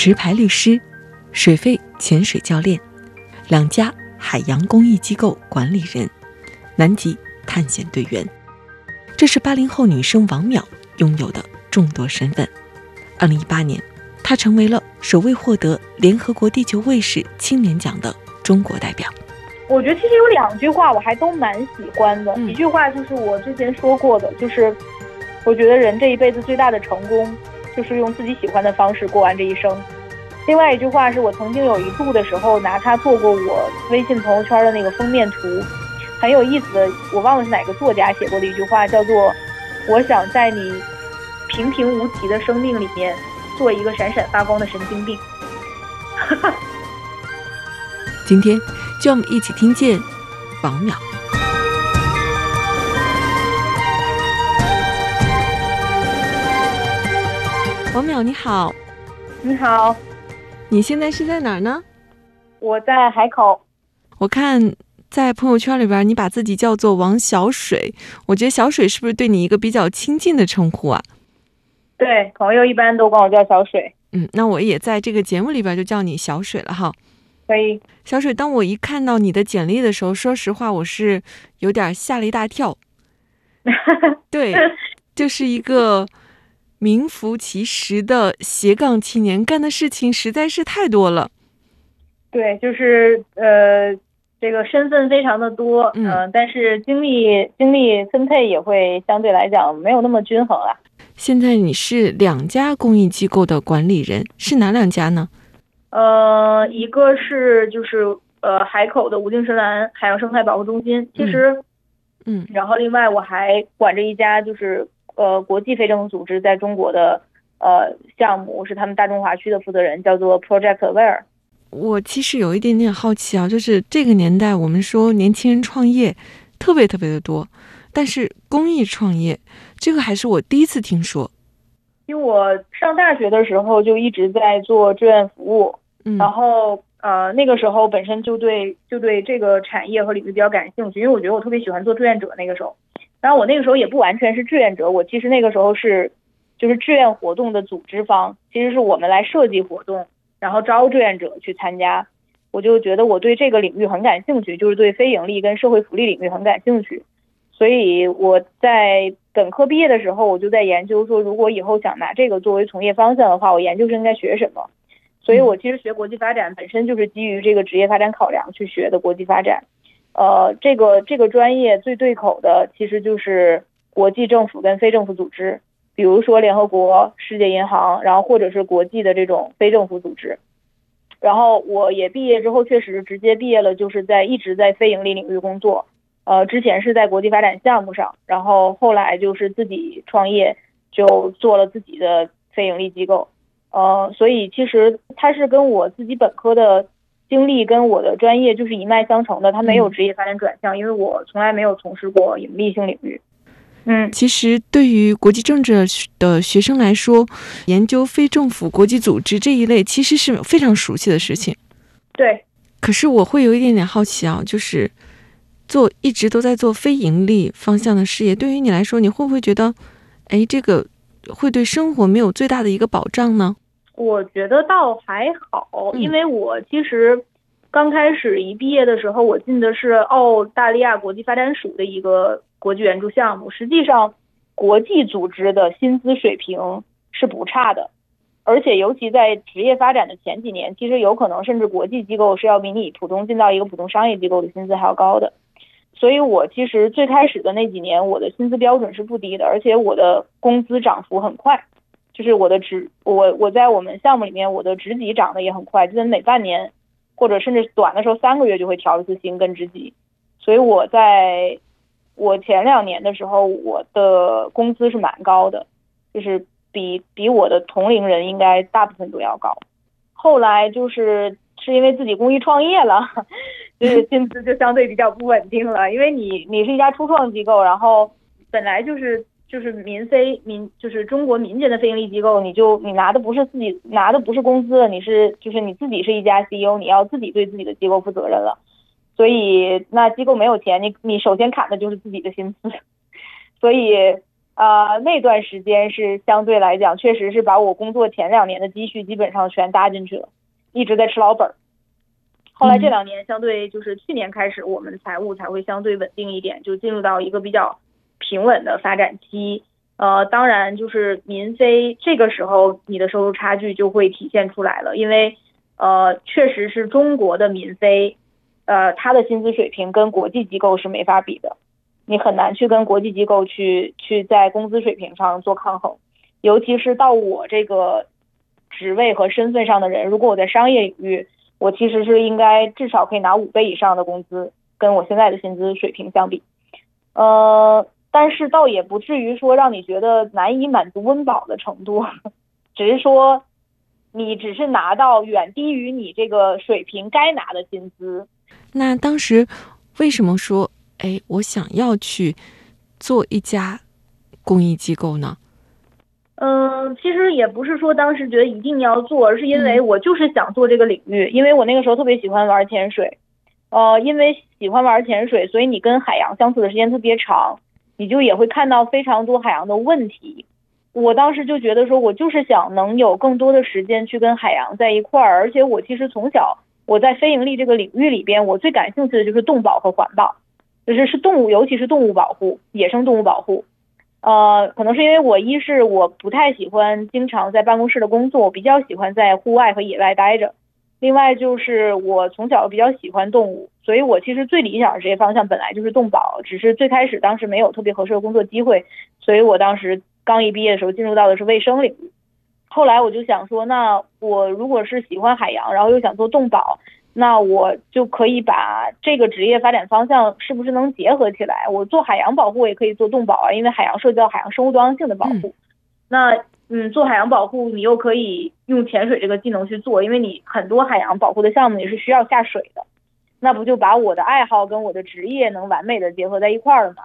持牌律师，水肺潜水教练，两家海洋公益机构管理人，南极探险队员，这是八零后女生王淼拥有的众多身份。二零一八年，她成为了首位获得联合国地球卫士青年奖的中国代表。我觉得其实有两句话我还都蛮喜欢的，一句话就是我之前说过的，就是我觉得人这一辈子最大的成功。就是用自己喜欢的方式过完这一生。另外一句话是我曾经有一度的时候拿它做过我微信朋友圈的那个封面图，很有意思的。我忘了是哪个作家写过的一句话，叫做“我想在你平平无奇的生命里面做一个闪闪发光的神经病 ”。今天，就让我们一起听见王淼。王淼，你好，你好，你现在是在哪儿呢？我在海口。我看在朋友圈里边，你把自己叫做王小水，我觉得小水是不是对你一个比较亲近的称呼啊？对，朋友一般都管我叫小水。嗯，那我也在这个节目里边就叫你小水了哈。可以，小水，当我一看到你的简历的时候，说实话，我是有点吓了一大跳。对，就是一个。名副其实的斜杠青年，干的事情实在是太多了。对，就是呃，这个身份非常的多，嗯，但是精力精力分配也会相对来讲没有那么均衡啊。现在你是两家公益机构的管理人，是哪两家呢？呃，一个是就是呃海口的无尽深蓝海洋生态保护中心，其实，嗯，然后另外我还管着一家就是。呃，国际非政府组织在中国的呃项目是他们大中华区的负责人，叫做 Project Aware。我其实有一点点好奇啊，就是这个年代我们说年轻人创业特别特别的多，但是公益创业这个还是我第一次听说。因为我上大学的时候就一直在做志愿服务，然后呃那个时候本身就对就对这个产业和领域比较感兴趣，因为我觉得我特别喜欢做志愿者那个时候。当然，我那个时候也不完全是志愿者，我其实那个时候是，就是志愿活动的组织方，其实是我们来设计活动，然后招志愿者去参加。我就觉得我对这个领域很感兴趣，就是对非盈利跟社会福利领域很感兴趣。所以我在本科毕业的时候，我就在研究说，如果以后想拿这个作为从业方向的话，我研究生应该学什么。所以我其实学国际发展本身就是基于这个职业发展考量去学的国际发展。呃，这个这个专业最对口的其实就是国际政府跟非政府组织，比如说联合国、世界银行，然后或者是国际的这种非政府组织。然后我也毕业之后，确实直接毕业了，就是在一直在非盈利领域工作。呃，之前是在国际发展项目上，然后后来就是自己创业，就做了自己的非盈利机构。呃，所以其实它是跟我自己本科的。经历跟我的专业就是一脉相承的，他没有职业发展转向，因为我从来没有从事过盈利性领域。嗯，其实对于国际政治的学生来说，研究非政府国际组织这一类其实是非常熟悉的事情。对。可是我会有一点点好奇啊，就是做一直都在做非盈利方向的事业，对于你来说，你会不会觉得，哎，这个会对生活没有最大的一个保障呢？我觉得倒还好，因为我其实刚开始一毕业的时候，我进的是澳大利亚国际发展署的一个国际援助项目。实际上，国际组织的薪资水平是不差的，而且尤其在职业发展的前几年，其实有可能甚至国际机构是要比你普通进到一个普通商业机构的薪资还要高的。所以我其实最开始的那几年，我的薪资标准是不低的，而且我的工资涨幅很快。就是我的职，我我在我们项目里面，我的职级涨得也很快，就是每半年，或者甚至短的时候三个月就会调一次薪跟职级，所以我在我前两年的时候，我的工资是蛮高的，就是比比我的同龄人应该大部分都要高。后来就是是因为自己公益创业了，就是薪资就相对比较不稳定了。因为你你是一家初创机构，然后本来就是就是民非民就是中国民间的非盈利机构，你就你拿的不是自己拿的不是工资，你是就是你自己是一家 CEO，你要自己对自己的机构负责任了。所以那机构没有钱，你你首先砍的就是自己的薪资，所以啊那段时间是相对来讲，确实是把我工作前两年的积蓄基本上全搭进去了，一直在吃老本儿。后来这两年相对就是去年开始，我们财务才会相对稳定一点，就进入到一个比较平稳的发展期。呃，当然就是民非这个时候你的收入差距就会体现出来了，因为呃确实是中国的民非。呃，他的薪资水平跟国际机构是没法比的，你很难去跟国际机构去去在工资水平上做抗衡，尤其是到我这个职位和身份上的人，如果我在商业领域，我其实是应该至少可以拿五倍以上的工资，跟我现在的薪资水平相比，呃，但是倒也不至于说让你觉得难以满足温饱的程度，只是说你只是拿到远低于你这个水平该拿的薪资。那当时为什么说，哎，我想要去做一家公益机构呢？嗯，其实也不是说当时觉得一定要做，而是因为我就是想做这个领域，因为我那个时候特别喜欢玩潜水，呃，因为喜欢玩潜水，所以你跟海洋相处的时间特别长，你就也会看到非常多海洋的问题。我当时就觉得说，我就是想能有更多的时间去跟海洋在一块儿，而且我其实从小。我在非盈利这个领域里边，我最感兴趣的就是动保和环保，就是是动物，尤其是动物保护，野生动物保护。呃，可能是因为我一是我不太喜欢经常在办公室的工作，我比较喜欢在户外和野外待着。另外就是我从小比较喜欢动物，所以我其实最理想的职业方向本来就是动保，只是最开始当时没有特别合适的工作机会，所以我当时刚一毕业的时候进入到的是卫生领域。后来我就想说，那我如果是喜欢海洋，然后又想做动保，那我就可以把这个职业发展方向是不是能结合起来？我做海洋保护也可以做动保啊，因为海洋涉及到海洋生物多样性的保护。那嗯，做海洋保护你又可以用潜水这个技能去做，因为你很多海洋保护的项目也是需要下水的，那不就把我的爱好跟我的职业能完美的结合在一块儿了吗？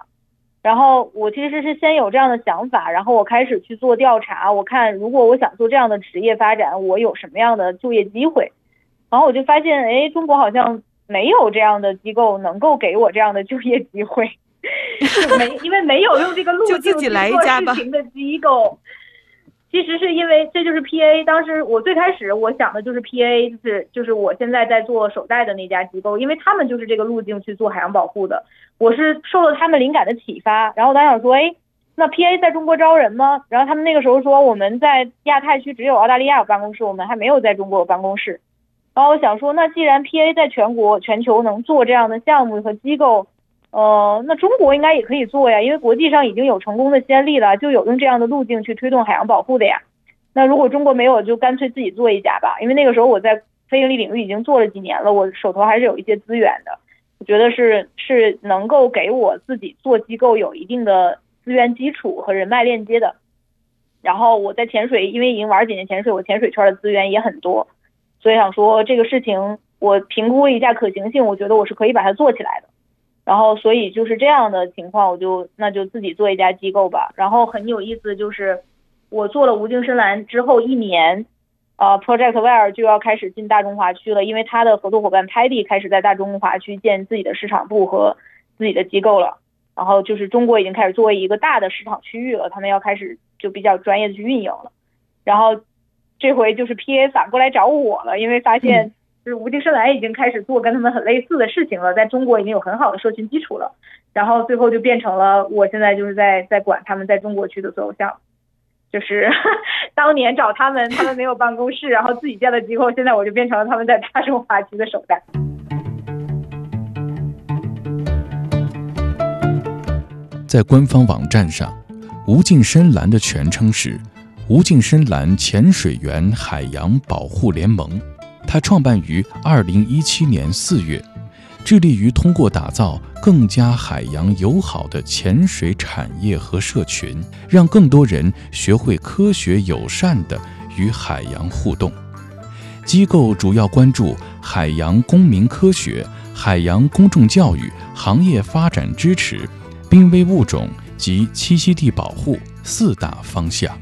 然后我其实是先有这样的想法，然后我开始去做调查，我看如果我想做这样的职业发展，我有什么样的就业机会。然后我就发现，哎，中国好像没有这样的机构能够给我这样的就业机会，没，因为没有用这个路径去做事情的机构。其实是因为这就是 P A，当时我最开始我想的就是 P A，就是就是我现在在做首贷的那家机构，因为他们就是这个路径去做海洋保护的。我是受了他们灵感的启发，然后我想说，哎，那 P A 在中国招人吗？然后他们那个时候说我们在亚太区只有澳大利亚有办公室，我们还没有在中国有办公室。然后我想说，那既然 P A 在全国全球能做这样的项目和机构。呃，那中国应该也可以做呀，因为国际上已经有成功的先例了，就有用这样的路径去推动海洋保护的呀。那如果中国没有，就干脆自己做一家吧。因为那个时候我在非盈利领域已经做了几年了，我手头还是有一些资源的。我觉得是是能够给我自己做机构有一定的资源基础和人脉链接的。然后我在潜水，因为已经玩几年潜水，我潜水圈的资源也很多，所以想说这个事情我评估一下可行性，我觉得我是可以把它做起来的。然后，所以就是这样的情况，我就那就自己做一家机构吧。然后很有意思，就是我做了无尽深蓝之后一年，呃，Project Wear 就要开始进大中华区了，因为他的合作伙伴 Paddy 开始在大中华区建自己的市场部和自己的机构了。然后就是中国已经开始作为一个大的市场区域了，他们要开始就比较专业的去运营了。然后这回就是 PA 反过来找我了，因为发现。就是无尽深蓝已经开始做跟他们很类似的事情了，在中国已经有很好的社群基础了，然后最后就变成了我现在就是在在管他们在中国区的所有项目，就是 当年找他们，他们没有办公室，然后自己建的机构，现在我就变成了他们在大中华区的首代。在官方网站上，无尽深蓝的全称是无尽深蓝潜水员海洋保护联盟。它创办于二零一七年四月，致力于通过打造更加海洋友好的潜水产业和社群，让更多人学会科学友善的与海洋互动。机构主要关注海洋公民科学、海洋公众教育、行业发展支持、濒危物种及栖息地保护四大方向。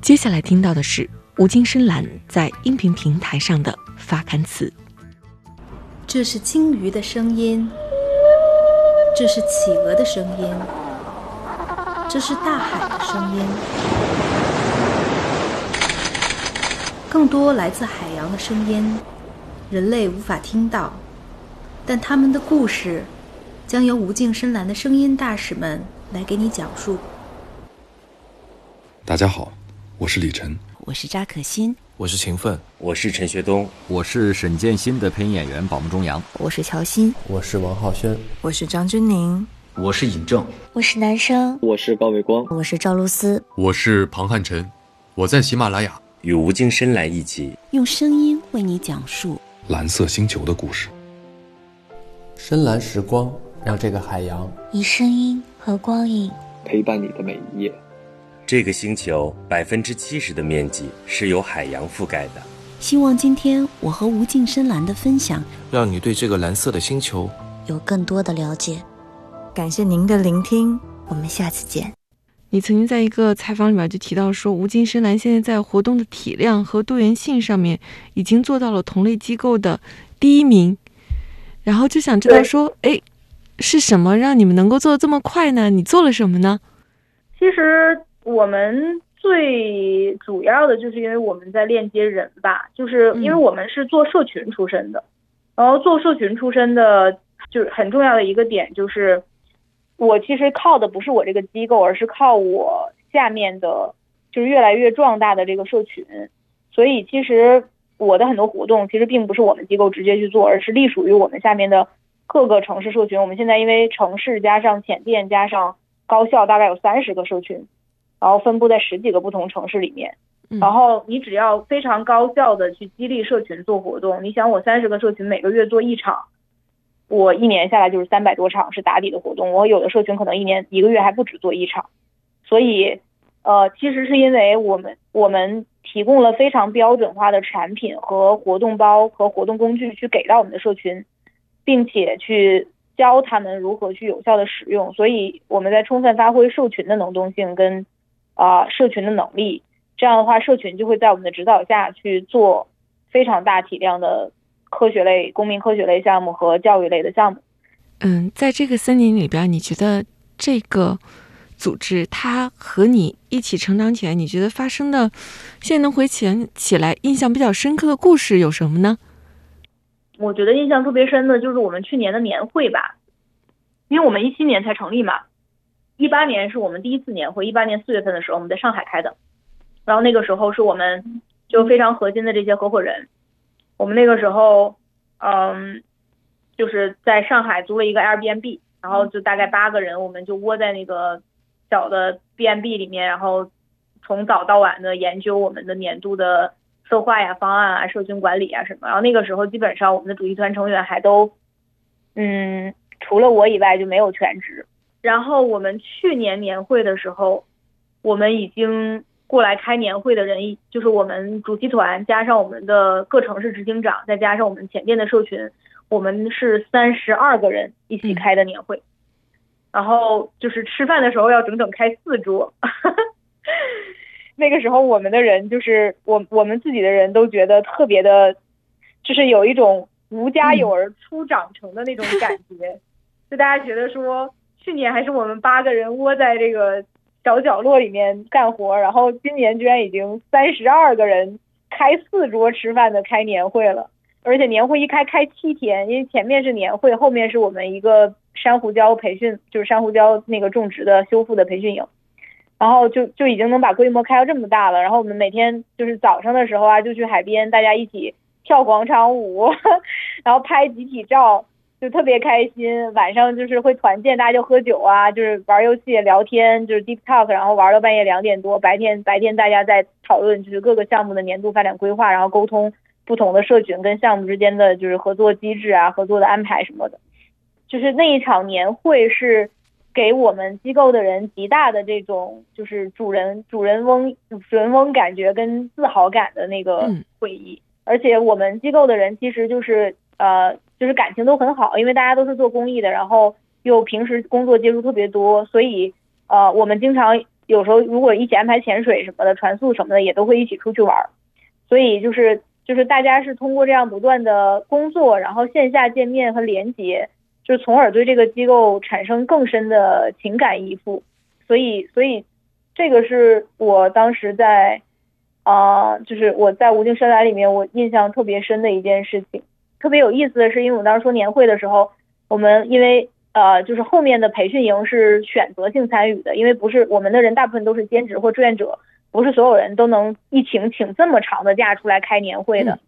接下来听到的是吴京深蓝在音频平台上的发刊词。这是鲸鱼的声音，这是企鹅的声音，这是大海的声音，更多来自海洋的声音，人类无法听到，但他们的故事将由无尽深蓝的声音大使们来给你讲述。大家好，我是李晨，我是扎可欣。我是秦奋，我是陈学冬，我是沈建新的配音演员宝木中阳，我是乔欣，我是王浩轩，我是张钧甯，我是尹正，我是男生，我是高伟光，我是赵露思，我是庞汉臣，我在喜马拉雅与吴京深蓝一起。用声音为你讲述蓝色星球的故事。深蓝时光，让这个海洋以声音和光影陪伴你的每一夜。这个星球百分之七十的面积是由海洋覆盖的。希望今天我和无尽深蓝的分享，让你对这个蓝色的星球有更多的了解。感谢您的聆听，我们下次见。你曾经在一个采访里面就提到说，无尽深蓝现在在活动的体量和多元性上面已经做到了同类机构的第一名。然后就想知道说，哎，是什么让你们能够做的这么快呢？你做了什么呢？其实。我们最主要的就是因为我们在链接人吧，就是因为我们是做社群出身的，然后做社群出身的，就是很重要的一个点就是，我其实靠的不是我这个机构，而是靠我下面的，就是越来越壮大的这个社群，所以其实我的很多活动其实并不是我们机构直接去做，而是隶属于我们下面的各个城市社群。我们现在因为城市加上浅店加上高校，大概有三十个社群。然后分布在十几个不同城市里面，然后你只要非常高效的去激励社群做活动，你想我三十个社群每个月做一场，我一年下来就是三百多场是打底的活动，我有的社群可能一年一个月还不止做一场，所以呃其实是因为我们我们提供了非常标准化的产品和活动包和活动工具去给到我们的社群，并且去教他们如何去有效的使用，所以我们在充分发挥社群的能动性跟。啊，社群的能力，这样的话，社群就会在我们的指导下去做非常大体量的科学类、公民科学类项目和教育类的项目。嗯，在这个森林里边，你觉得这个组织它和你一起成长起来，你觉得发生的现在能回想起来印象比较深刻的故事有什么呢？我觉得印象特别深的就是我们去年的年会吧，因为我们一七年才成立嘛。一八年是我们第一次年会，一八年四月份的时候我们在上海开的，然后那个时候是我们就非常核心的这些合伙人，我们那个时候嗯就是在上海租了一个 Airbnb，然后就大概八个人，我们就窝在那个小的 B&B 里面，然后从早到晚的研究我们的年度的策划呀、方案啊、社群管理啊什么，然后那个时候基本上我们的主席团成员还都嗯除了我以外就没有全职。然后我们去年年会的时候，我们已经过来开年会的人，就是我们主席团加上我们的各城市执行长，再加上我们前店的社群，我们是三十二个人一起开的年会。然后就是吃饭的时候要整整开四桌，那个时候我们的人就是我我们自己的人都觉得特别的，就是有一种无家有儿初长成的那种感觉，就大家觉得说。去年还是我们八个人窝在这个小角落里面干活，然后今年居然已经三十二个人开四桌吃饭的开年会了，而且年会一开开七天，因为前面是年会，后面是我们一个珊瑚礁培训，就是珊瑚礁那个种植的修复的培训营，然后就就已经能把规模开到这么大了。然后我们每天就是早上的时候啊，就去海边，大家一起跳广场舞，然后拍集体照。就特别开心，晚上就是会团建，大家就喝酒啊，就是玩游戏、聊天，就是 deep talk，然后玩到半夜两点多。白天白天大家在讨论就是各个项目的年度发展规划，然后沟通不同的社群跟项目之间的就是合作机制啊、合作的安排什么的。就是那一场年会是给我们机构的人极大的这种就是主人主人翁主人翁感觉跟自豪感的那个会议，而且我们机构的人其实就是呃就是感情都很好，因为大家都是做公益的，然后又平时工作接触特别多，所以呃我们经常。有时候如果一起安排潜水什么的、船速什么的，也都会一起出去玩儿。所以就是就是大家是通过这样不断的工作，然后线下见面和连接，就从而对这个机构产生更深的情感依附。所以所以这个是我当时在啊，就是我在无尽深蓝里面我印象特别深的一件事情。特别有意思的是，因为我当时说年会的时候，我们因为。呃，就是后面的培训营是选择性参与的，因为不是我们的人大部分都是兼职或志愿者，不是所有人都能一请请这么长的假出来开年会的。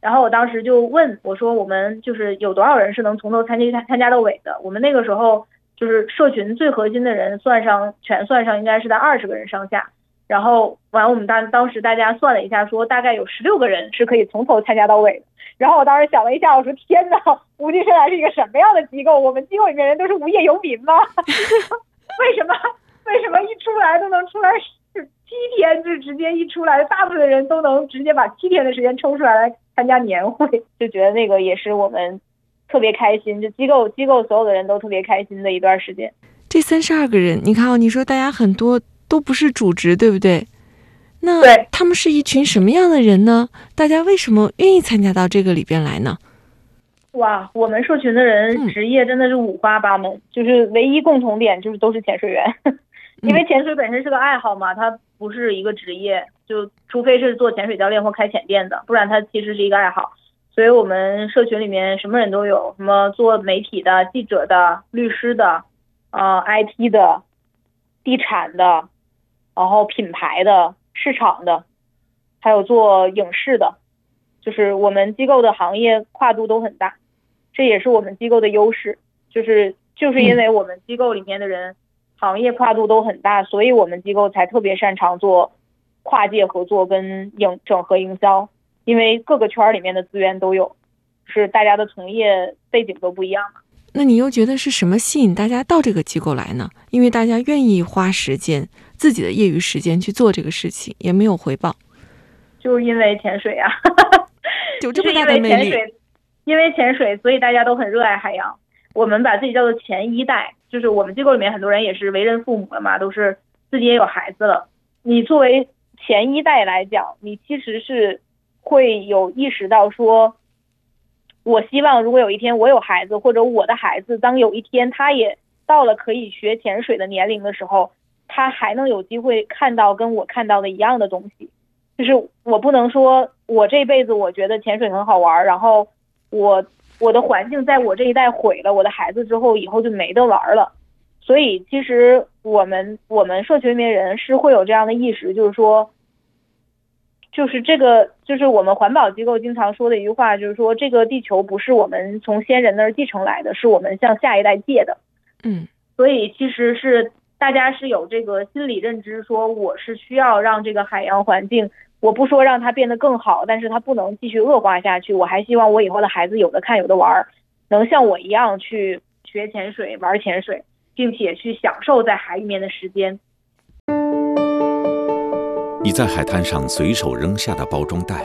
然后我当时就问我说，我们就是有多少人是能从头参加参加到尾的？我们那个时候就是社群最核心的人算上全算上，应该是在二十个人上下。然后完，我们当当时大家算了一下，说大概有十六个人是可以从头参加到尾的。然后我当时想了一下，我说天哪，无尽深蓝是一个什么样的机构？我们机构里面人都是无业游民吗？为什么为什么一出来都能出来七天？就直接一出来，大部分人都能直接把七天的时间抽出来来参加年会，就觉得那个也是我们特别开心，就机构机构所有的人都特别开心的一段时间。这三十二个人，你看哦，你说大家很多都不是主职，对不对？那他们是一群什么样的人呢？大家为什么愿意参加到这个里边来呢？哇，我们社群的人职业真的是五花八门，就是唯一共同点就是都是潜水员，因为潜水本身是个爱好嘛，它不是一个职业，就除非是做潜水教练或开潜店的，不然它其实是一个爱好。所以我们社群里面什么人都有，什么做媒体的、记者的、律师的，呃，IT 的、地产的，然后品牌的。市场的，还有做影视的，就是我们机构的行业跨度都很大，这也是我们机构的优势。就是就是因为我们机构里面的人行业跨度都很大，所以我们机构才特别擅长做跨界合作跟营整合营销，因为各个圈里面的资源都有，是大家的从业背景都不一样嘛。那你又觉得是什么吸引大家到这个机构来呢？因为大家愿意花时间。自己的业余时间去做这个事情也没有回报，就是因为潜水啊，有这么大的魅力。因为潜水，所以大家都很热爱海洋。我们把自己叫做前一代，就是我们机构里面很多人也是为人父母了嘛，都是自己也有孩子了。你作为前一代来讲，你其实是会有意识到说，我希望如果有一天我有孩子，或者我的孩子当有一天他也到了可以学潜水的年龄的时候。他还能有机会看到跟我看到的一样的东西，就是我不能说我这辈子我觉得潜水很好玩，然后我我的环境在我这一代毁了，我的孩子之后以后就没得玩了。所以其实我们我们社群里面人是会有这样的意识，就是说，就是这个就是我们环保机构经常说的一句话，就是说这个地球不是我们从先人那儿继承来的，是我们向下一代借的。嗯，所以其实是。大家是有这个心理认知，说我是需要让这个海洋环境，我不说让它变得更好，但是它不能继续恶化下去。我还希望我以后的孩子有的看有的玩，能像我一样去学潜水、玩潜水，并且去享受在海里面的时间。你在海滩上随手扔下的包装袋，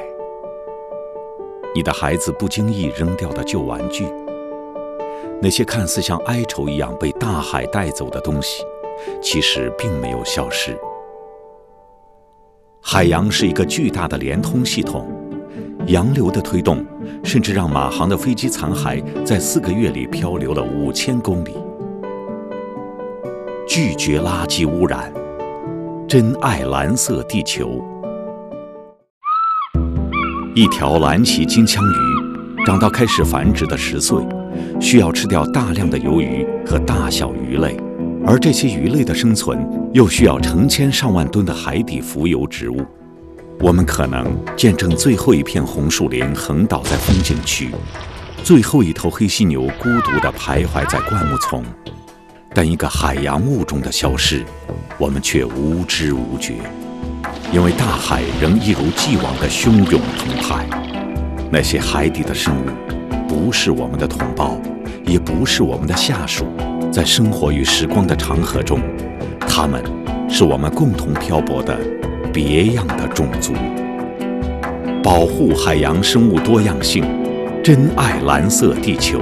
你的孩子不经意扔掉的旧玩具，那些看似像哀愁一样被大海带走的东西。其实并没有消失。海洋是一个巨大的连通系统，洋流的推动，甚至让马航的飞机残骸在四个月里漂流了五千公里。拒绝垃圾污染，珍爱蓝色地球。一条蓝鳍金枪鱼长到开始繁殖的十岁，需要吃掉大量的鱿鱼和大小鱼类。而这些鱼类的生存又需要成千上万吨的海底浮游植物。我们可能见证最后一片红树林横倒在风景区，最后一头黑犀牛孤独地徘徊在灌木丛，但一个海洋物种的消失，我们却无知无觉，因为大海仍一如既往的汹涌澎湃。那些海底的生物，不是我们的同胞，也不是我们的下属，在生活与时光的长河中，他们是我们共同漂泊的别样的种族。保护海洋生物多样性，珍爱蓝色地球。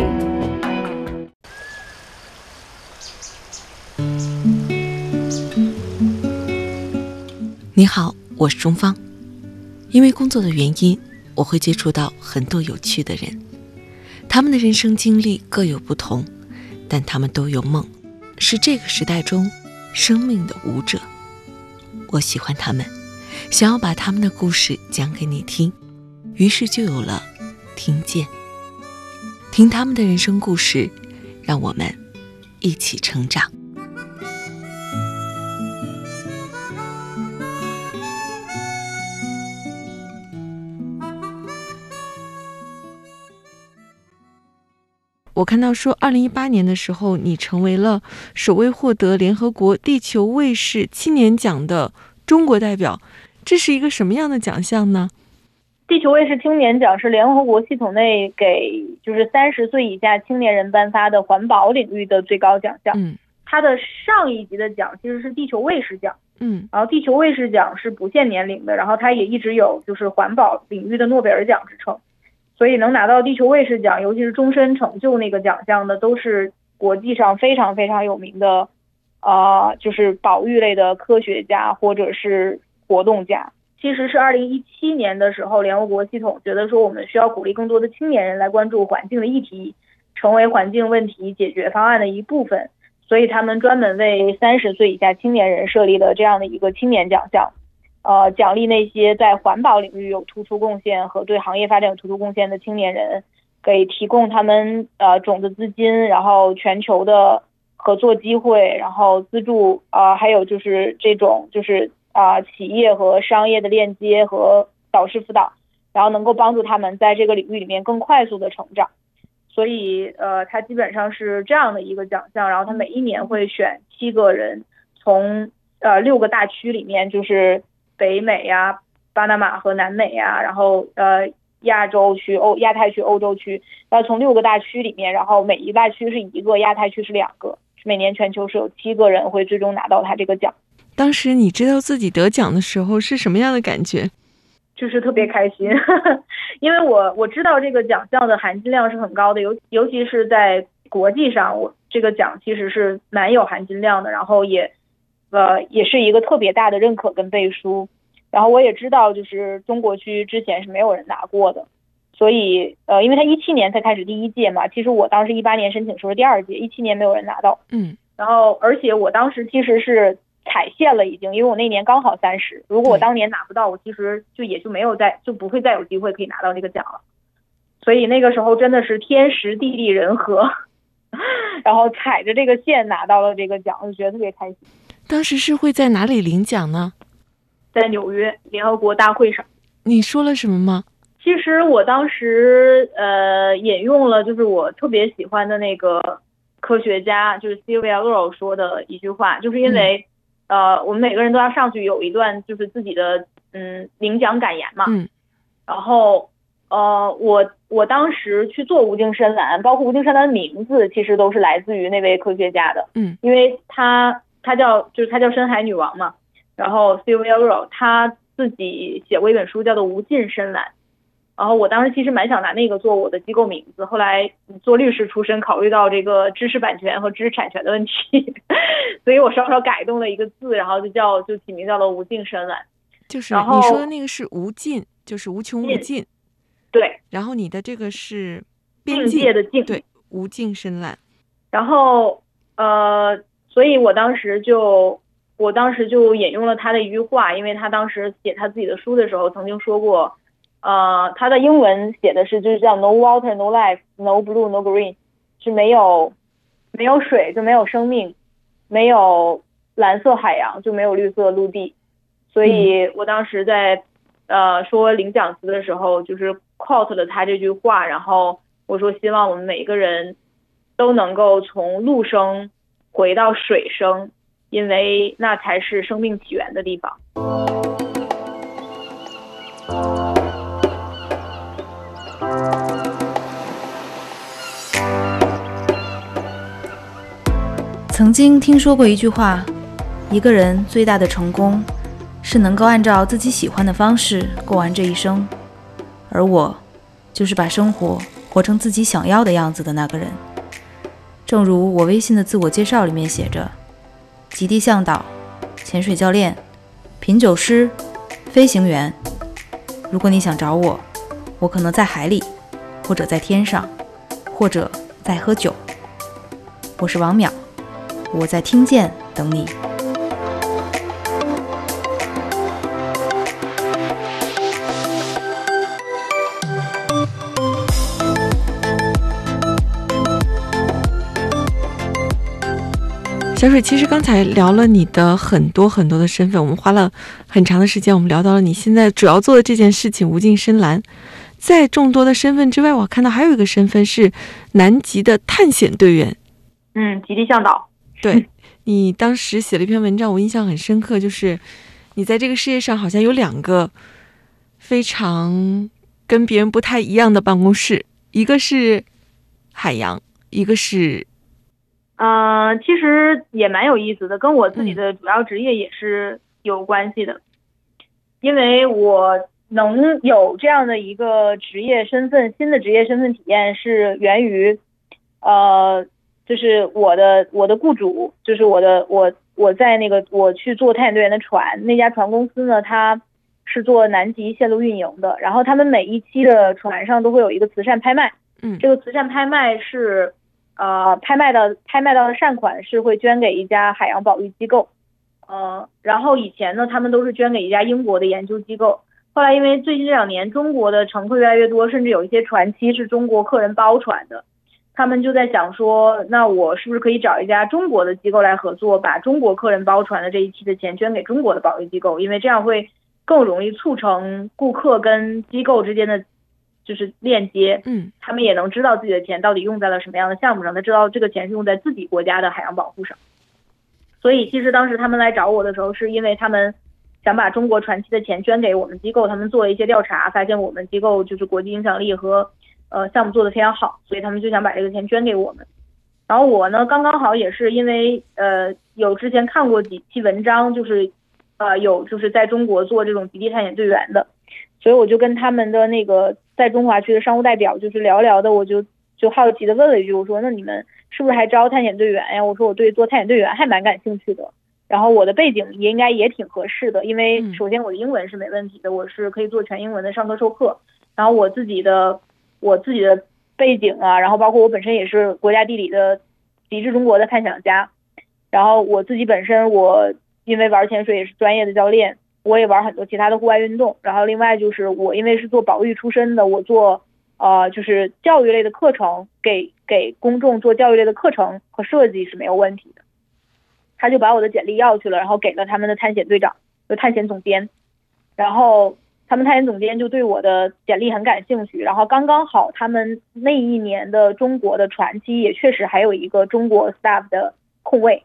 你好，我是钟芳。因为工作的原因。我会接触到很多有趣的人，他们的人生经历各有不同，但他们都有梦，是这个时代中生命的舞者。我喜欢他们，想要把他们的故事讲给你听，于是就有了听见。听他们的人生故事，让我们一起成长。我看到说，二零一八年的时候，你成为了首位获得联合国地球卫士青年奖的中国代表，这是一个什么样的奖项呢？地球卫士青年奖是联合国系统内给就是三十岁以下青年人颁发的环保领域的最高奖项。嗯，它的上一级的奖其实是地球卫士奖。嗯，然后地球卫士奖是不限年龄的，然后它也一直有就是环保领域的诺贝尔奖之称。所以能拿到地球卫士奖，尤其是终身成就那个奖项的，都是国际上非常非常有名的，啊，就是保育类的科学家或者是活动家。其实是二零一七年的时候，联合国系统觉得说我们需要鼓励更多的青年人来关注环境的议题，成为环境问题解决方案的一部分，所以他们专门为三十岁以下青年人设立了这样的一个青年奖项。呃，奖励那些在环保领域有突出贡献和对行业发展有突出贡献的青年人，给提供他们呃种子资金，然后全球的合作机会，然后资助啊，还有就是这种就是啊企业和商业的链接和导师辅导，然后能够帮助他们在这个领域里面更快速的成长。所以呃，它基本上是这样的一个奖项，然后它每一年会选七个人，从呃六个大区里面就是。北美呀，巴拿马和南美呀，然后呃亚洲区、欧亚太区、欧洲区，要从六个大区里面，然后每一大区是一个，亚太区是两个，每年全球是有七个人会最终拿到他这个奖。当时你知道自己得奖的时候是什么样的感觉？就是特别开心，因为我我知道这个奖项的含金量是很高的，尤尤其是在国际上，我这个奖其实是蛮有含金量的，然后也。呃，也是一个特别大的认可跟背书，然后我也知道，就是中国区之前是没有人拿过的，所以呃，因为他一七年才开始第一届嘛，其实我当时一八年申请时候第二届，一七年没有人拿到，嗯，然后而且我当时其实是踩线了已经，因为我那年刚好三十，如果我当年拿不到，我其实就也就没有再就不会再有机会可以拿到这个奖了，所以那个时候真的是天时地利人和，然后踩着这个线拿到了这个奖，就觉得特别开心。当时是会在哪里领奖呢？在纽约联合国大会上。你说了什么吗？其实我当时呃引用了就是我特别喜欢的那个科学家，就是 Sylvia Earle 说的一句话，就是因为呃我们每个人都要上去有一段就是自己的嗯领奖感言嘛。嗯。然后呃我我当时去做无尽深蓝，包括无尽深蓝的名字其实都是来自于那位科学家的。嗯。因为他。她叫就是她叫深海女王嘛，然后 Sylvia Earle 她自己写过一本书叫做《无尽深蓝》，然后我当时其实蛮想拿那个做我的机构名字，后来做律师出身，考虑到这个知识版权和知识产权的问题，所以我稍稍改动了一个字，然后就叫就起名叫做《无尽深蓝》。就是你说的那个是无尽，就是无穷无尽。对。然后你的这个是境界的境，对，无尽深蓝。然后呃。所以我当时就，我当时就引用了他的一句话，因为他当时写他自己的书的时候曾经说过，呃，他的英文写的是就是叫 No water, no life, no blue, no green，是没有没有水就没有生命，没有蓝色海洋就没有绿色陆地。所以我当时在呃说领奖词的时候，就是 quote 了他这句话，然后我说希望我们每一个人都能够从陆生。回到水生因为那才是生命起源的地方。曾经听说过一句话一个人最大的成功是能够按照自己喜欢的方式过完这一生。而我就是把生活活成自己想要的样子的那个人。正如我微信的自我介绍里面写着：极地向导、潜水教练、品酒师、飞行员。如果你想找我，我可能在海里，或者在天上，或者在喝酒。我是王淼。我在听见等你。小水，其实刚才聊了你的很多很多的身份，我们花了很长的时间，我们聊到了你现在主要做的这件事情——无尽深蓝。在众多的身份之外，我看到还有一个身份是南极的探险队员。嗯，极地向导。对你当时写了一篇文章，我印象很深刻，就是你在这个世界上好像有两个非常跟别人不太一样的办公室，一个是海洋，一个是……嗯，其实也蛮有意思的，跟我自己的主要职业也是有关系的，因为我能有这样的一个职业身份，新的职业身份体验是源于，呃。就是我的我的雇主，就是我的我我在那个我去做探险队员的船那家船公司呢，它是做南极线路运营的。然后他们每一期的船上都会有一个慈善拍卖，嗯，这个慈善拍卖是呃拍卖的拍卖到的善款是会捐给一家海洋保育机构，呃，然后以前呢他们都是捐给一家英国的研究机构。后来因为最近这两年中国的乘客越来越多，甚至有一些船期是中国客人包船的。他们就在想说，那我是不是可以找一家中国的机构来合作，把中国客人包船的这一期的钱捐给中国的保育机构？因为这样会更容易促成顾客跟机构之间的就是链接。嗯，他们也能知道自己的钱到底用在了什么样的项目上，他知道这个钱是用在自己国家的海洋保护上。所以，其实当时他们来找我的时候，是因为他们想把中国传奇的钱捐给我们机构，他们做了一些调查，发现我们机构就是国际影响力和。呃，项目做的非常好，所以他们就想把这个钱捐给我们。然后我呢，刚刚好也是因为呃有之前看过几期文章，就是呃有就是在中国做这种极地探险队员的，所以我就跟他们的那个在中华区的商务代表就是聊聊的，我就就好奇的问了一句，我说那你们是不是还招探险队员呀？我说我对做探险队员还蛮感兴趣的，然后我的背景也应该也挺合适的，因为首先我的英文是没问题的，我是可以做全英文的上课授课，然后我自己的。我自己的背景啊，然后包括我本身也是国家地理的极致中国的探险家，然后我自己本身我因为玩潜水也是专业的教练，我也玩很多其他的户外运动，然后另外就是我因为是做保育出身的，我做呃就是教育类的课程，给给公众做教育类的课程和设计是没有问题的，他就把我的简历要去了，然后给了他们的探险队长，就探险总监，然后。他们探险总监就对我的简历很感兴趣，然后刚刚好他们那一年的中国的船期也确实还有一个中国 staff 的空位，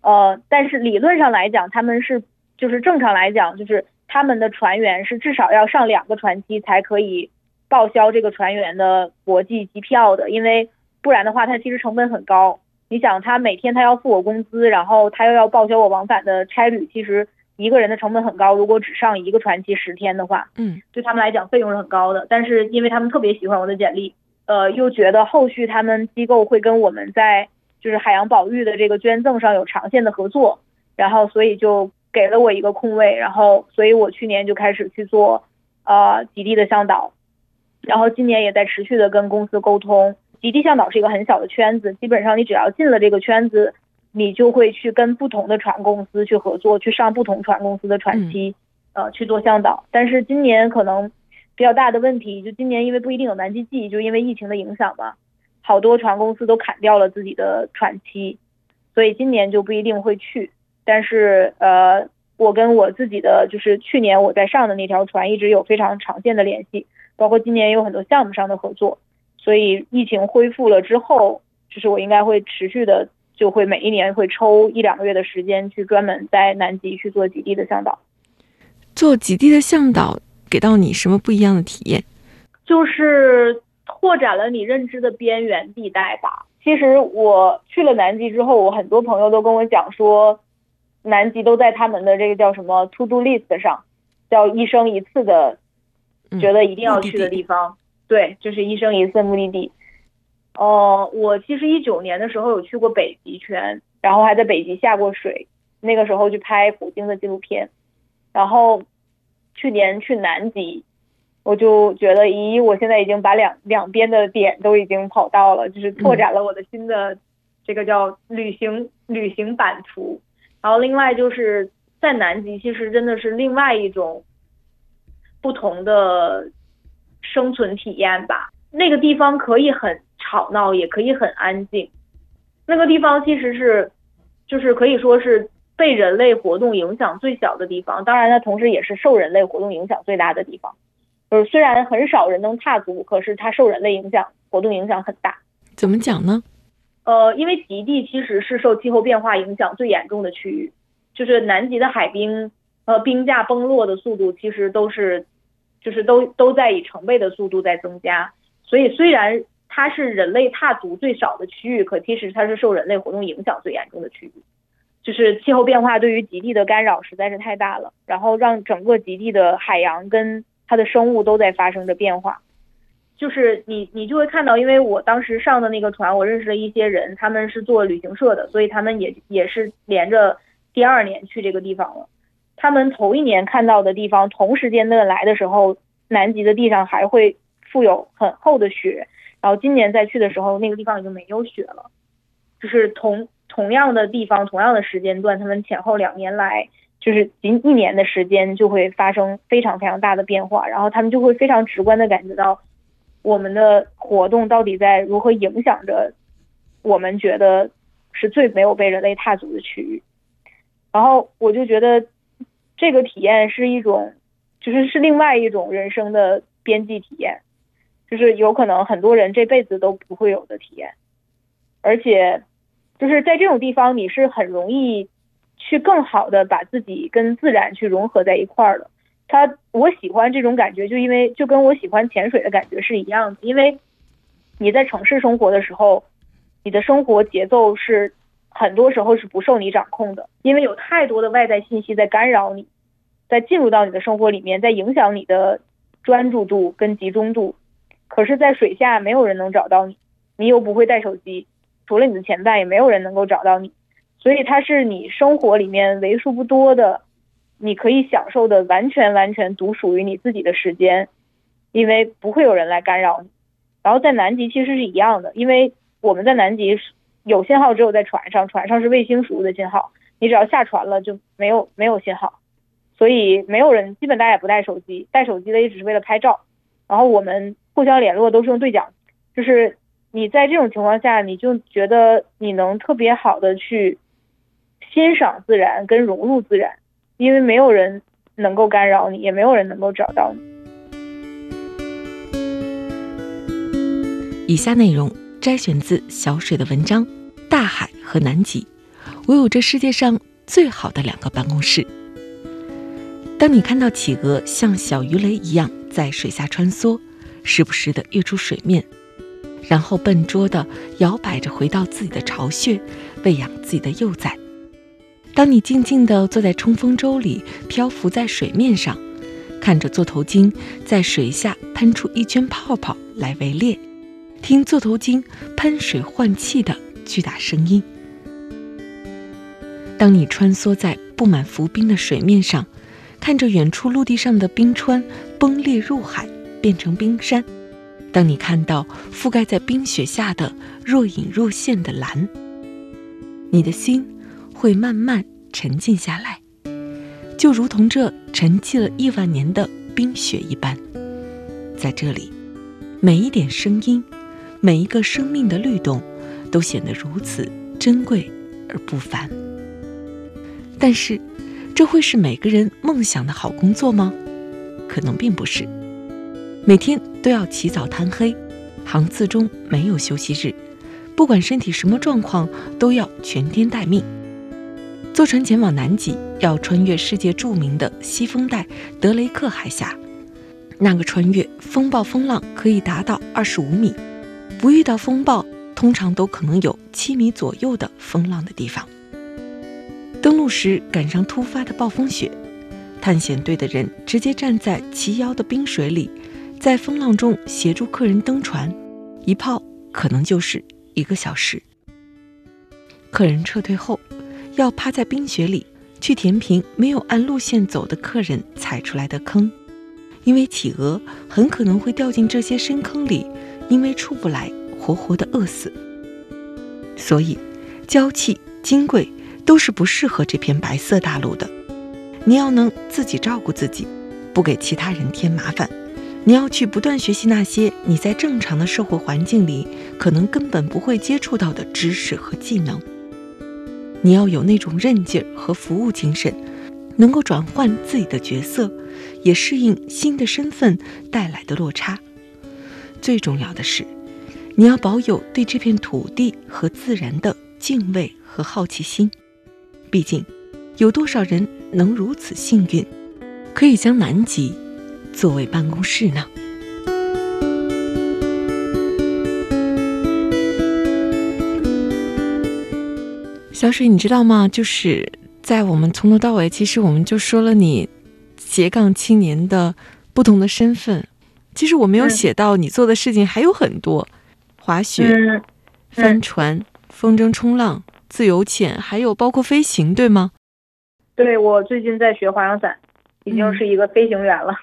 呃，但是理论上来讲，他们是就是正常来讲，就是他们的船员是至少要上两个船期才可以报销这个船员的国际机票的，因为不然的话，他其实成本很高。你想，他每天他要付我工资，然后他又要报销我往返的差旅，其实。一个人的成本很高，如果只上一个船期十天的话，嗯，对他们来讲费用是很高的。但是因为他们特别喜欢我的简历，呃，又觉得后续他们机构会跟我们在就是海洋保育的这个捐赠上有长线的合作，然后所以就给了我一个空位，然后所以我去年就开始去做呃极地的向导，然后今年也在持续的跟公司沟通。极地向导是一个很小的圈子，基本上你只要进了这个圈子。你就会去跟不同的船公司去合作，去上不同船公司的船期，呃，去做向导。但是今年可能比较大的问题，就今年因为不一定有南极季，就因为疫情的影响嘛，好多船公司都砍掉了自己的船期，所以今年就不一定会去。但是呃，我跟我自己的就是去年我在上的那条船一直有非常长线的联系，包括今年有很多项目上的合作。所以疫情恢复了之后，就是我应该会持续的。就会每一年会抽一两个月的时间去专门在南极去做极地的向导。做极地的向导给到你什么不一样的体验？就是拓展了你认知的边缘地带吧。其实我去了南极之后，我很多朋友都跟我讲说，南极都在他们的这个叫什么 to do list 上，叫一生一次的，觉得一定要去的地方。对，就是一生一次目的地。哦，我其实一九年的时候有去过北极圈，然后还在北极下过水，那个时候去拍普京的纪录片。然后去年去南极，我就觉得，咦，我现在已经把两两边的点都已经跑到了，就是拓展了我的新的这个叫旅行旅行版图。然后另外就是在南极，其实真的是另外一种不同的。生存体验吧，那个地方可以很吵闹，也可以很安静。那个地方其实是，就是可以说是被人类活动影响最小的地方。当然，它同时也是受人类活动影响最大的地方。就是虽然很少人能踏足，可是它受人类影响，活动影响很大。怎么讲呢？呃，因为极地其实是受气候变化影响最严重的区域，就是南极的海冰，呃，冰架崩落的速度其实都是。就是都都在以成倍的速度在增加，所以虽然它是人类踏足最少的区域，可其实它是受人类活动影响最严重的区域。就是气候变化对于极地的干扰实在是太大了，然后让整个极地的海洋跟它的生物都在发生着变化。就是你你就会看到，因为我当时上的那个船，我认识了一些人，他们是做旅行社的，所以他们也也是连着第二年去这个地方了。他们头一年看到的地方，同时间段来的时候，南极的地上还会附有很厚的雪，然后今年再去的时候，那个地方已经没有雪了。就是同同样的地方，同样的时间段，他们前后两年来，就是仅一年的时间就会发生非常非常大的变化，然后他们就会非常直观的感觉到，我们的活动到底在如何影响着我们觉得是最没有被人类踏足的区域。然后我就觉得。这个体验是一种，就是是另外一种人生的边际体验，就是有可能很多人这辈子都不会有的体验，而且就是在这种地方，你是很容易去更好的把自己跟自然去融合在一块儿的。他我喜欢这种感觉，就因为就跟我喜欢潜水的感觉是一样的，因为你在城市生活的时候，你的生活节奏是。很多时候是不受你掌控的，因为有太多的外在信息在干扰你，在进入到你的生活里面，在影响你的专注度跟集中度。可是，在水下没有人能找到你，你又不会带手机，除了你的前伴，也没有人能够找到你。所以，它是你生活里面为数不多的，你可以享受的完全完全独属于你自己的时间，因为不会有人来干扰你。然后在南极其实是一样的，因为我们在南极。有信号只有在船上，船上是卫星输入的信号。你只要下船了就没有没有信号，所以没有人，基本大家也不带手机，带手机的也只是为了拍照。然后我们互相联络都是用对讲，就是你在这种情况下，你就觉得你能特别好的去欣赏自然跟融入自然，因为没有人能够干扰你，也没有人能够找到你。以下内容。摘选自小水的文章《大海和南极》，我有这世界上最好的两个办公室。当你看到企鹅像小鱼雷一样在水下穿梭，时不时的跃出水面，然后笨拙的摇摆着回到自己的巢穴，喂养自己的幼崽；当你静静地坐在冲锋舟里，漂浮在水面上，看着座头鲸在水下喷出一圈泡泡来围猎。听座头鲸喷水换气的巨大声音。当你穿梭在布满浮冰的水面上，看着远处陆地上的冰川崩裂入海，变成冰山；当你看到覆盖在冰雪下的若隐若现的蓝，你的心会慢慢沉静下来，就如同这沉寂了亿万年的冰雪一般。在这里，每一点声音。每一个生命的律动，都显得如此珍贵而不凡。但是，这会是每个人梦想的好工作吗？可能并不是。每天都要起早贪黑，航次中没有休息日，不管身体什么状况，都要全天待命。坐船前往南极，要穿越世界著名的西风带德雷克海峡，那个穿越风暴风浪可以达到二十五米。不遇到风暴，通常都可能有七米左右的风浪的地方。登陆时赶上突发的暴风雪，探险队的人直接站在齐腰的冰水里，在风浪中协助客人登船，一泡可能就是一个小时。客人撤退后，要趴在冰雪里去填平没有按路线走的客人踩出来的坑，因为企鹅很可能会掉进这些深坑里，因为出不来，活活的饿死。所以，娇气、金贵。都是不适合这片白色大陆的。你要能自己照顾自己，不给其他人添麻烦。你要去不断学习那些你在正常的社会环境里可能根本不会接触到的知识和技能。你要有那种韧劲儿和服务精神，能够转换自己的角色，也适应新的身份带来的落差。最重要的是，你要保有对这片土地和自然的敬畏和好奇心。毕竟，有多少人能如此幸运，可以将南极作为办公室呢？小水，你知道吗？就是在我们从头到尾，其实我们就说了你斜杠青年的不同的身份。其实我没有写到你做的事情还有很多：滑雪、帆船、风筝、冲浪。自由潜，还有包括飞行，对吗？对，我最近在学滑翔伞，已经是一个飞行员了。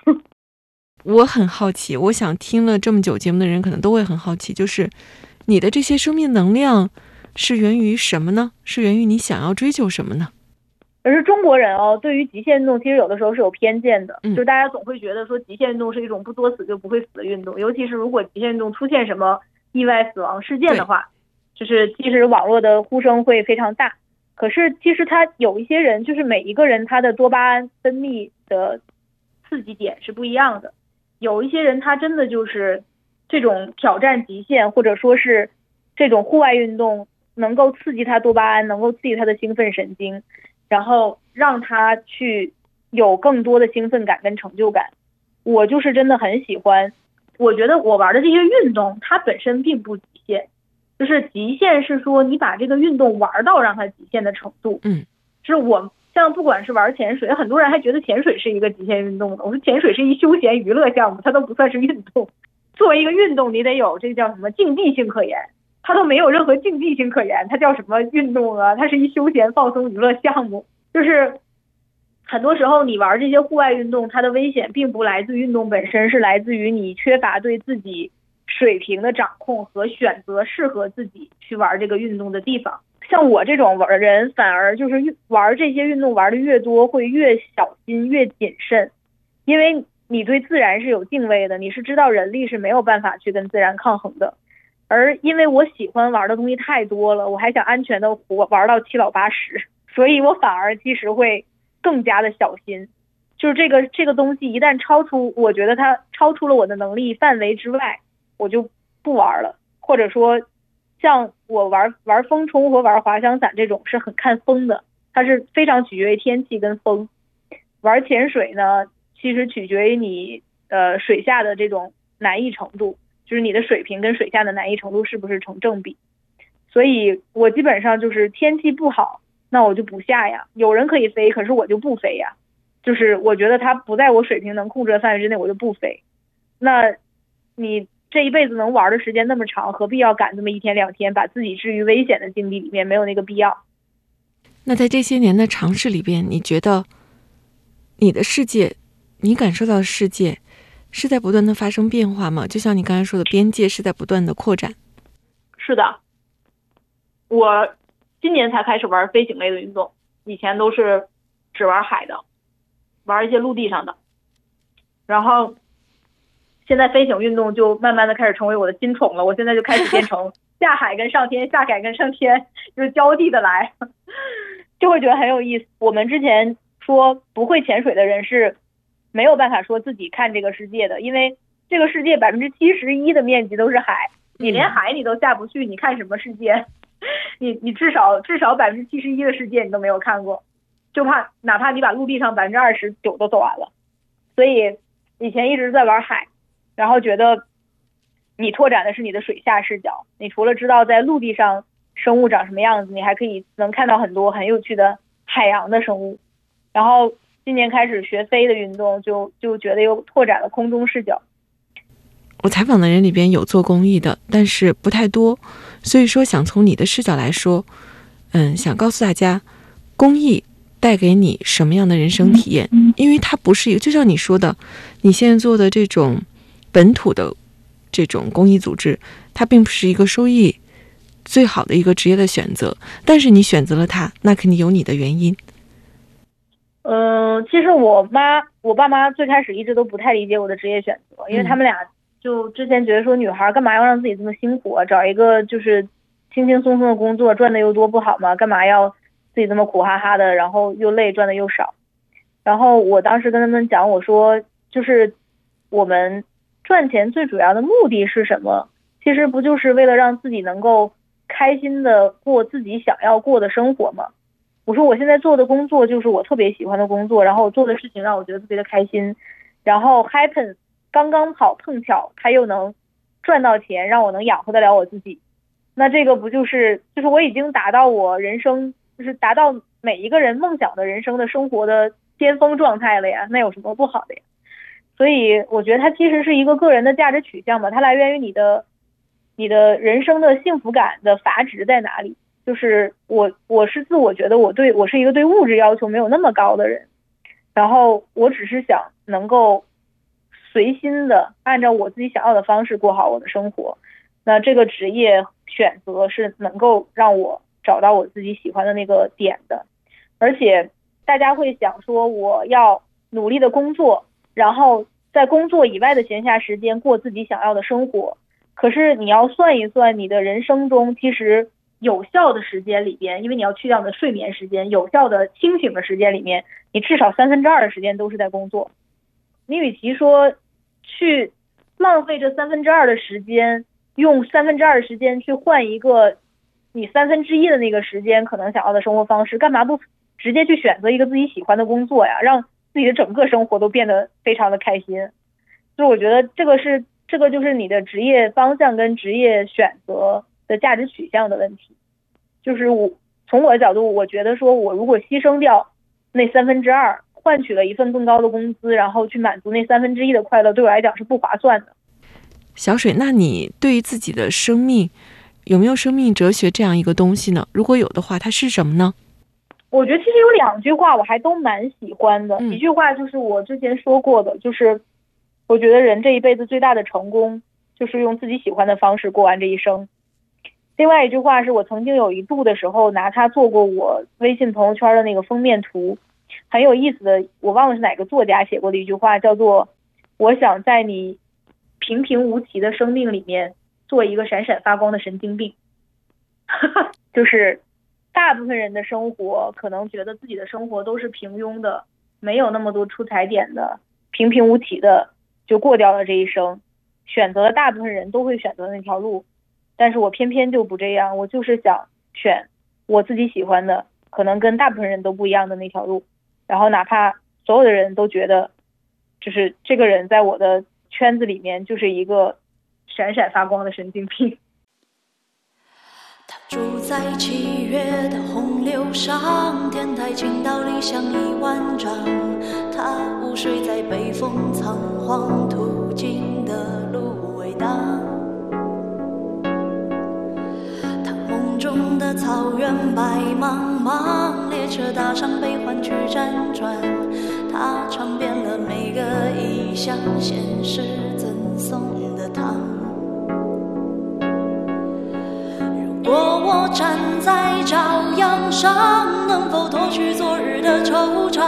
我很好奇，我想听了这么久节目的人可能都会很好奇，就是你的这些生命能量是源于什么呢？是源于你想要追求什么呢？可是中国人哦，对于极限运动其实有的时候是有偏见的，嗯就是大家总会觉得说极限运动是一种不作死就不会死的运动，尤其是如果极限运动出现什么意外死亡事件的话。就是其实网络的呼声会非常大，可是其实他有一些人，就是每一个人他的多巴胺分泌的刺激点是不一样的。有一些人他真的就是这种挑战极限，或者说是这种户外运动能够刺激他多巴胺，能够刺激他的兴奋神经，然后让他去有更多的兴奋感跟成就感。我就是真的很喜欢，我觉得我玩的这些运动它本身并不极限。就是极限是说你把这个运动玩到让它极限的程度，嗯，是我像不管是玩潜水，很多人还觉得潜水是一个极限运动呢。我说潜水是一休闲娱乐项目，它都不算是运动。作为一个运动，你得有这个叫什么竞技性可言，它都没有任何竞技性可言，它叫什么运动啊？它是一休闲放松娱乐项目。就是很多时候你玩这些户外运动，它的危险并不来自运动本身，是来自于你缺乏对自己。水平的掌控和选择适合自己去玩这个运动的地方，像我这种玩人，反而就是玩这些运动玩的越多，会越小心越谨慎，因为你对自然是有敬畏的，你是知道人力是没有办法去跟自然抗衡的。而因为我喜欢玩的东西太多了，我还想安全的活玩到七老八十，所以我反而其实会更加的小心，就是这个这个东西一旦超出，我觉得它超出了我的能力范围之外。我就不玩了，或者说，像我玩玩风冲和玩滑翔伞这种是很看风的，它是非常取决于天气跟风。玩潜水呢，其实取决于你呃水下的这种难易程度，就是你的水平跟水下的难易程度是不是成正比。所以我基本上就是天气不好，那我就不下呀。有人可以飞，可是我就不飞呀。就是我觉得它不在我水平能控制的范围之内，我就不飞。那你。这一辈子能玩的时间那么长，何必要赶这么一天两天，把自己置于危险的境地里面？没有那个必要。那在这些年的尝试里边，你觉得你的世界，你感受到的世界，是在不断的发生变化吗？就像你刚才说的，边界是在不断的扩展。是的，我今年才开始玩飞行类的运动，以前都是只玩海的，玩一些陆地上的，然后。现在飞行运动就慢慢的开始成为我的新宠了，我现在就开始变成 下海跟上天，下海跟上天，就是交替的来，就会觉得很有意思。我们之前说不会潜水的人是没有办法说自己看这个世界的，因为这个世界百分之七十一的面积都是海，你连海你都下不去，你看什么世界？你你至少至少百分之七十一的世界你都没有看过，就怕哪怕你把陆地上百分之二十九都走完了，所以以前一直在玩海。然后觉得你拓展的是你的水下视角。你除了知道在陆地上生物长什么样子，你还可以能看到很多很有趣的海洋的生物。然后今年开始学飞的运动，就就觉得又拓展了空中视角。我采访的人里边有做公益的，但是不太多，所以说想从你的视角来说，嗯，想告诉大家，公益带给你什么样的人生体验？因为它不是一个，就像你说的，你现在做的这种本土的这种公益组织，它并不是一个收益最好的一个职业的选择，但是你选择了它，那肯定有你的原因。嗯，其实我妈、我爸妈最开始一直都不太理解我的职业选择，因为他们俩。就之前觉得说女孩干嘛要让自己这么辛苦啊？找一个就是轻轻松松的工作，赚的又多不好吗？干嘛要自己这么苦哈哈的，然后又累，赚的又少？然后我当时跟他们讲，我说就是我们赚钱最主要的目的是什么？其实不就是为了让自己能够开心的过自己想要过的生活吗？我说我现在做的工作就是我特别喜欢的工作，然后我做的事情让我觉得特别的开心，然后 happen。刚刚好碰巧，他又能赚到钱，让我能养活得了我自己，那这个不就是就是我已经达到我人生就是达到每一个人梦想的人生的生活的巅峰状态了呀？那有什么不好的呀？所以我觉得它其实是一个个人的价值取向吧，它来源于你的你的人生的幸福感的阀值在哪里？就是我我是自我觉得我对我是一个对物质要求没有那么高的人，然后我只是想能够。随心的按照我自己想要的方式过好我的生活，那这个职业选择是能够让我找到我自己喜欢的那个点的，而且大家会想说我要努力的工作，然后在工作以外的闲暇时间过自己想要的生活。可是你要算一算你的人生中，其实有效的时间里边，因为你要去掉你的睡眠时间，有效的清醒的时间里面，你至少三分之二的时间都是在工作。你与其说。去浪费这三分之二的时间，用三分之二的时间去换一个你三分之一的那个时间可能想要的生活方式，干嘛不直接去选择一个自己喜欢的工作呀？让自己的整个生活都变得非常的开心。所以我觉得这个是这个就是你的职业方向跟职业选择的价值取向的问题。就是我从我的角度，我觉得说我如果牺牲掉那三分之二。换取了一份更高的工资，然后去满足那三分之一的快乐，对我来讲是不划算的。小水，那你对于自己的生命有没有生命哲学这样一个东西呢？如果有的话，它是什么呢？我觉得其实有两句话我还都蛮喜欢的。一句话就是我之前说过的，就是我觉得人这一辈子最大的成功就是用自己喜欢的方式过完这一生。另外一句话是我曾经有一度的时候拿它做过我微信朋友圈的那个封面图。很有意思的，我忘了是哪个作家写过的一句话，叫做“我想在你平平无奇的生命里面做一个闪闪发光的神经病”。就是大部分人的生活可能觉得自己的生活都是平庸的，没有那么多出彩点的，平平无奇的就过掉了这一生。选择了大部分人都会选择那条路，但是我偏偏就不这样，我就是想选我自己喜欢的，可能跟大部分人都不一样的那条路。然后，哪怕所有的人都觉得，就是这个人在我的圈子里面就是一个闪闪发光的神经病。他住在七月的洪流上，天台倾倒理想一万丈。他午睡在北风仓皇途经的芦苇荡。的草原白茫茫。列车搭上悲欢去辗转，他尝遍了每个异乡现实赠送的糖。如果我站在朝阳上，能否脱去昨日的惆怅？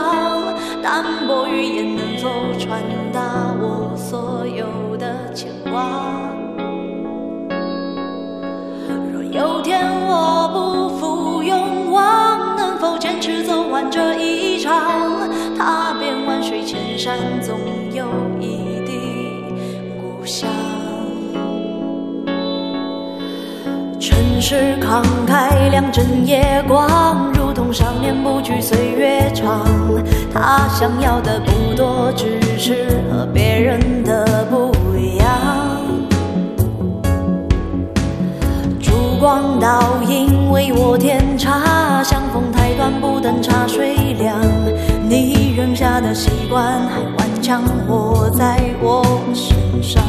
淡薄语言能否传达我所有的牵挂？若有天我不负勇往。能否坚持走完这一场？踏遍万水千山，总有一地故乡。城市慷慨两枕夜光，如同少年不惧岁月长。他想要的不多，只是和别人的不光倒影为我添茶，相逢太短，不等茶水凉。你扔下的习惯还顽强活在我身上。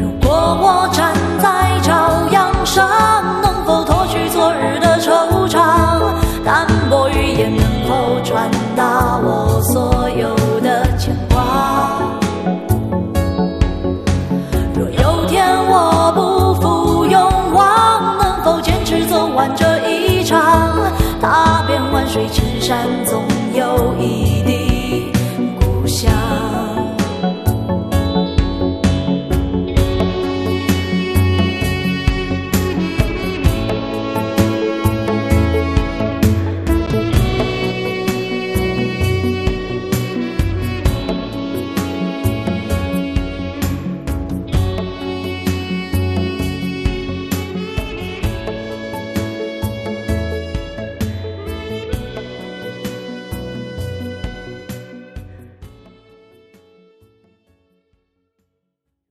如果我站在朝阳上，能否脱去昨日的惆山纵